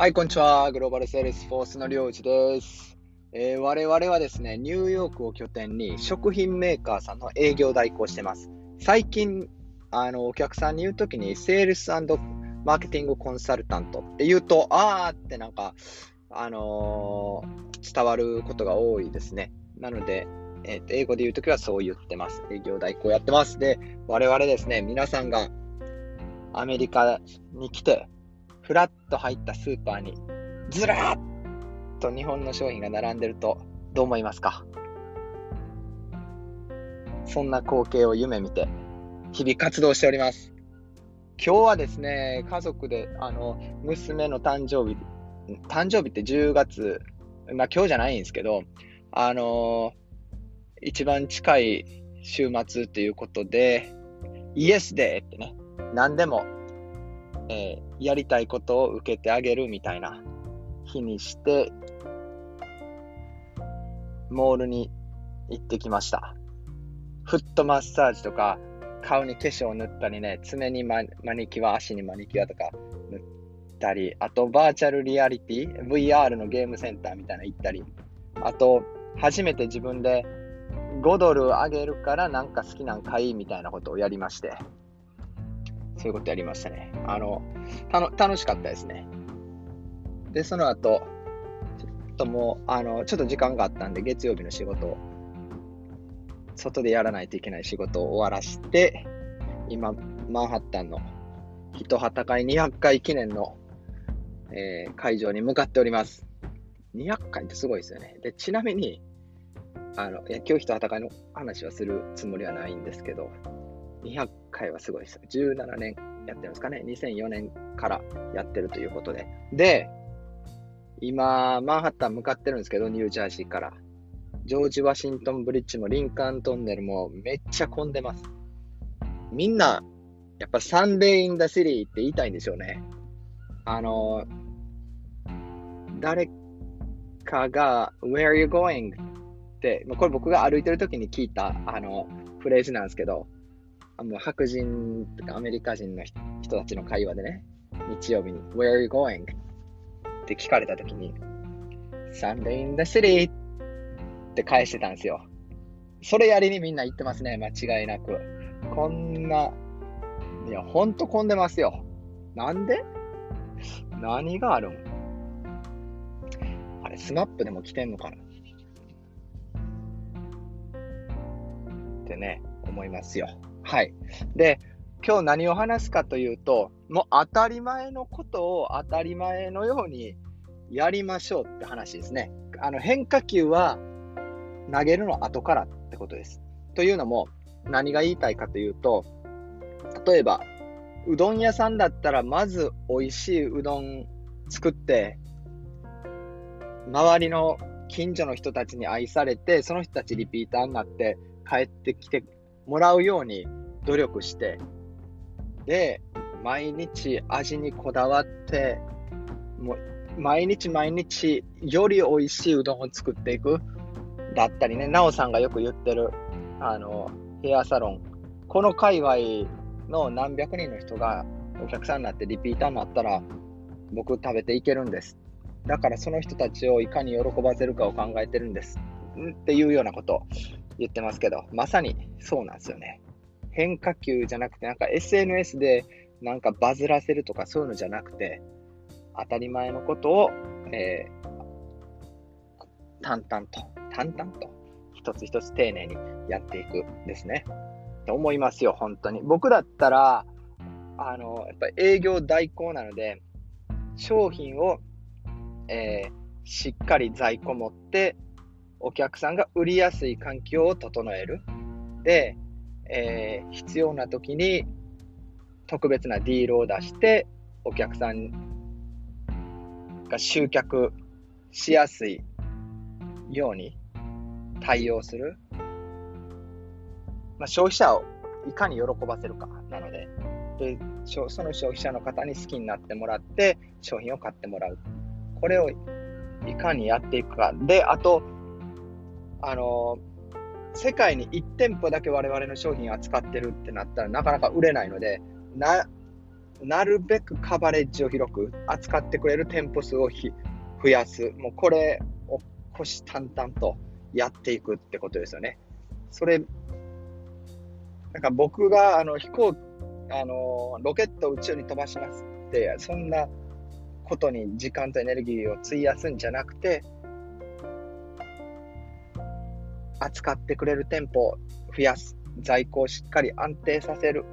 はい、こんにちは。グローバルセールスフォースのりょうじです、えー、我々はですね、ニューヨークを拠点に食品メーカーさんの営業代行してます。最近、あの、お客さんに言うときに、セールスマーケティングコンサルタントって言うと、あーってなんか、あのー、伝わることが多いですね。なので、えー、と英語で言うときはそう言ってます。営業代行やってます。で、我々ですね、皆さんがアメリカに来て、ふらっと入ったスーパーにずらっと日本の商品が並んでるとどう思いますか？そんな光景を夢見て日々活動しております。今日はですね、家族であの娘の誕生日、誕生日って10月、まあ今日じゃないんですけど、あの一番近い週末ということで、イエスデーってね、何でもえー、やりたいことを受けてあげるみたいな日にして、モールに行ってきました。フットマッサージとか、顔に化粧を塗ったりね、爪にマニキュア、足にマニキュアとか塗ったり、あとバーチャルリアリティ、VR のゲームセンターみたいな行ったり、あと、初めて自分で5ドルあげるからなんか好きなん買いみたいなことをやりまして、そういうことやりましたね。あの、たの楽しかったですね。で、その後、ちょっともう、あの、ちょっと時間があったんで、月曜日の仕事を、外でやらないといけない仕事を終わらして、今、マンハッタンの人旗会200回記念の、えー、会場に向かっております。200回ってすごいですよね。で、ちなみに、あの、いや、今日人旗会の話はするつもりはないんですけど、200回はすごいです。17年やってるんですかね。2004年からやってるということで。で、今、マンハッタン向かってるんですけど、ニュージャージーから。ジョージ・ワシントン・ブリッジもリンカーントンネルもめっちゃ混んでます。みんな、やっぱ Sunday in da city って言いたいんでしょうね。あの、誰かが、Where are you going? って、これ僕が歩いてる時に聞いたあのフレーズなんですけど、あの白人とかアメリカ人の人たちの会話でね、日曜日に Where are you going? って聞かれたときに Sunday in the city って返してたんですよ。それやりにみんな言ってますね、間違いなく。こんな、いや、ほんと混んでますよ。なんで？何があるん？あれ、スマップでも来てんのかな？ってね、思いますよ。はい。で、今日何を話すかというと、もう当たり前のことを当たり前のようにやりましょうって話ですね。あの変化球は投げるの後からってことです。というのも、何が言いたいかというと、例えば、うどん屋さんだったら、まず美味しいうどん作って、周りの近所の人たちに愛されて、その人たちリピーターになって帰ってきてもらうように努力して、で、毎日味にこだわって、もう毎日毎日より美味しいうどんを作っていく。だったりね、なおさんがよく言ってる、あの、ヘアサロン。この界隈の何百人の人がお客さんになってリピーターになったら、僕食べていけるんです。だからその人たちをいかに喜ばせるかを考えてるんです。っていうようなことを言ってますけど、まさにそうなんですよね。変化球じゃなくて、なんか SNS でなんかバズらせるとかそういうのじゃなくて、当たり前のことを、えー、淡々と、淡々と、一つ一つ丁寧にやっていくですね。と思いますよ、本当に。僕だったら、あの、やっぱり営業代行なので、商品を、えー、しっかり在庫持って、お客さんが売りやすい環境を整える。で、えー、必要な時に特別なディールを出して、お客さんが集客しやすいように対応する。まあ、消費者をいかに喜ばせるかなのでで、その消費者の方に好きになってもらって、商品を買ってもらう。これをいかにやっていくか。で、あと、あの世界に1店舗だけ我々の商品扱ってるってなったらなかなか売れないので、ななるべくカバレッジを広く、扱ってくれる店舗数を増やす。もうこれを虎視眈々とやっていくってことですよね。それ、なんか僕があの飛行、あの、ロケットを宇宙に飛ばしますって、そんなことに時間とエネルギーを費やすんじゃなくて、扱ってくれる店舗を増やす。在庫をしっかり安定させる。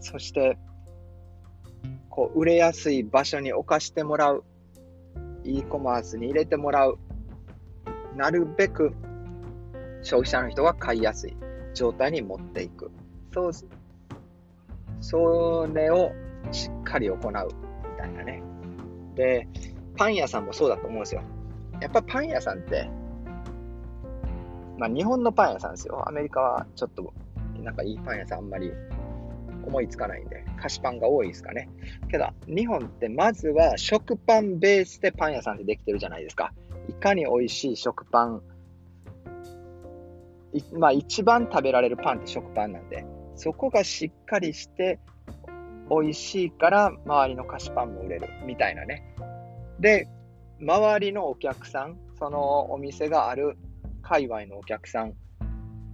そして、こう、売れやすい場所に置かしてもらう。e コマースに入れてもらう。なるべく消費者の人が買いやすい状態に持っていく。そう、それをしっかり行うみたいなね。で、パン屋さんもそうだと思うんですよ。やっぱパン屋さんって、まあ日本のパン屋さんですよ。アメリカはちょっとなんかいいパン屋さんあんまり思いつかないんで、菓子パンが多いですかね。けど、日本ってまずは食パンベースでパン屋さんってできてるじゃないですか。いかに美味しい食パン、まあ一番食べられるパンって食パンなんで、そこがしっかりして美味しいから周りの菓子パンも売れるみたいなね。で、周りのお客さん、そのお店がある界隈のお客さん、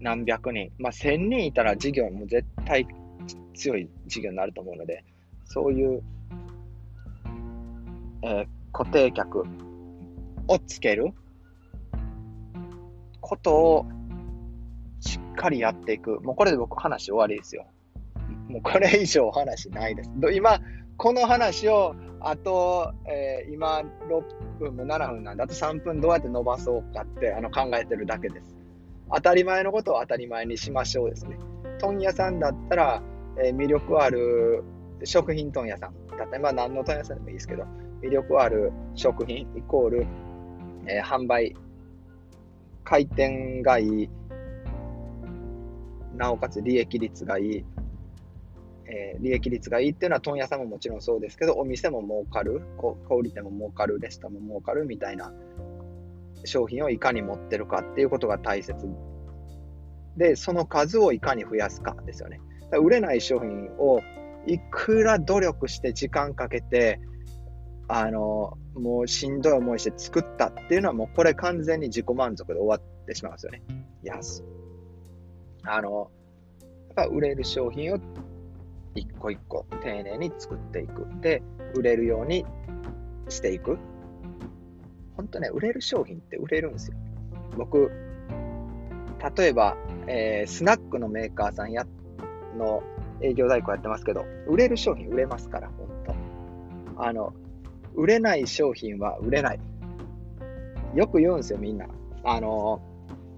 何百人、まあ1000人いたら事業も絶対強い事業になると思うので、そういう、えー、固定客をつけることをしっかりやっていく。もうこれで僕話終わりですよ。もうこれ以上話ないです。今、この話をあと、えー、今6分も7分なんで、あと3分どうやって伸ばそうかってあの考えてるだけです。当たり前のことを当たり前にしましょうですね。問屋さんだったら、えー、魅力ある食品問屋さんだったら、まあ何の問屋さんでもいいですけど、魅力ある食品イコール、えー、販売、回転がいい、なおかつ利益率がいい、えー、利益率がいいっていうのは問屋さんももちろんそうですけど、お店も儲かる、小売店も儲かる、レストランも儲かるみたいな商品をいかに持ってるかっていうことが大切で、その数をいかに増やすかですよね。売れない商品をいくら努力して時間かけて、あの、もうしんどい思いして作ったっていうのはもうこれ完全に自己満足で終わってしまうんですよね。いや、あの、やっぱ売れる商品を一個一個丁寧に作っていく。で、売れるようにしていく。本当ね、売れる商品って売れるんですよ。僕、例えば、えー、スナックのメーカーさんやの営業代行やってますけど、売れる商品売れますから、本当。あの、売れない商品は売れない。よく言うんですよ、みんな。あの、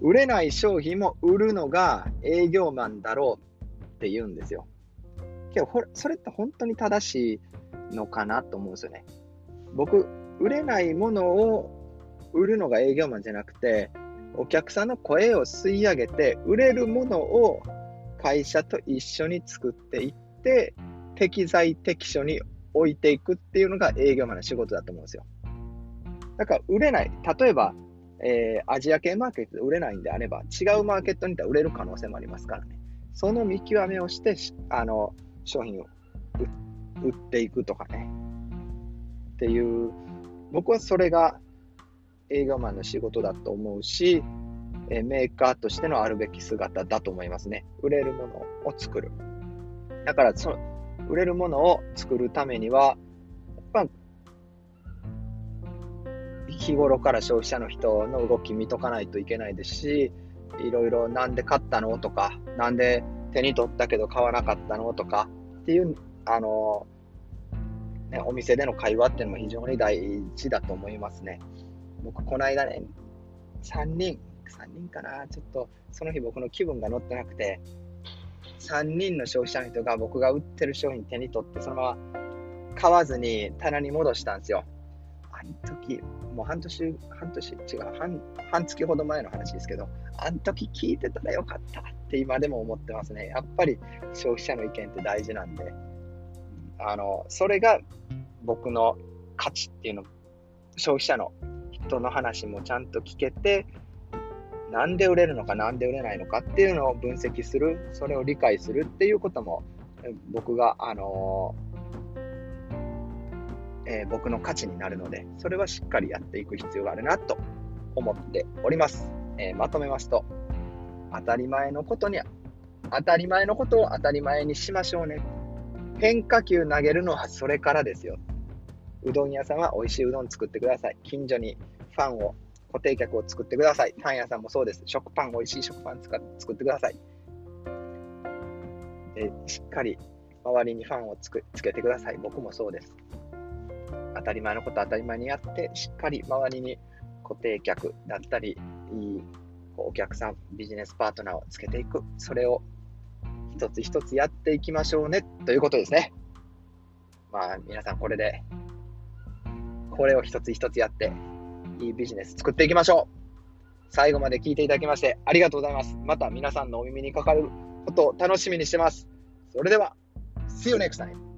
売れない商品も売るのが営業マンだろうって言うんですよ。けど、それって本当に正しいのかなと思うんですよね。僕、売れないものを売るのが営業マンじゃなくて、お客さんの声を吸い上げて、売れるものを会社と一緒に作っていって、適材適所に置いていくっていうのが営業マンの仕事だと思うんですよ。だから売れない。例えば、えー、アジア系マーケットで売れないんであれば、違うマーケットに行ったら売れる可能性もありますからね。その見極めをして、あの、商品を売っていくとかね。っていう、僕はそれが営業マンの仕事だと思うし、えメーカーとしてのあるべき姿だと思いますね。売れるものを作る。だからその、売れるものを作るためには、やっぱ、日頃から消費者の人の動き見とかないといけないですし、いろいろなんで買ったのとか、なんで手に取ったけど買わなかったのとかっていう、あの、ね、お店での会話っていうのも非常に大事だと思いますね。僕、この間ね、3人、3人かな、ちょっとその日僕の気分が乗ってなくて、3人の消費者の人が僕が売ってる商品手に取って、そのまま買わずに棚に戻したんですよ。あの時、もう半年、半年、違う、半半月ほど前の話ですけど、あの時聞いてたらよかったて今でも思ってますね。やっぱり消費者の意見って大事なんで、あの、それが僕の価値っていうの、消費者の人の話もちゃんと聞けて、なんで売れるのか、なんで売れないのかっていうのを分析する、それを理解するっていうことも僕が、あのえー、僕の価値になるので、それはしっかりやっていく必要があるなと思っております。えー、まとめますと、当たり前のことに、当たり前のことを当たり前にしましょうね。変化球投げるのはそれからですよ。うどん屋さんは美味しいうどん作ってください。近所にファンを、固定客を作ってください。パン屋さんもそうです。食パン、美味しい食パン作ってください。でしっかり周りにファンをつくつけてください。僕もそうです。当たり前のこと当たり前にやって、しっかり周りに固定客だったり、いいお客さん、ビジネスパートナーをつけていく。それを一つ一つやっていきましょうね、ということですね。まあ、皆さんこれで、これを一つ一つやって、いいビジネス作っていきましょう。最後まで聞いていただきましてありがとうございます。また皆さんのお耳にかかることを楽しみにしてます。それでは、See you next time!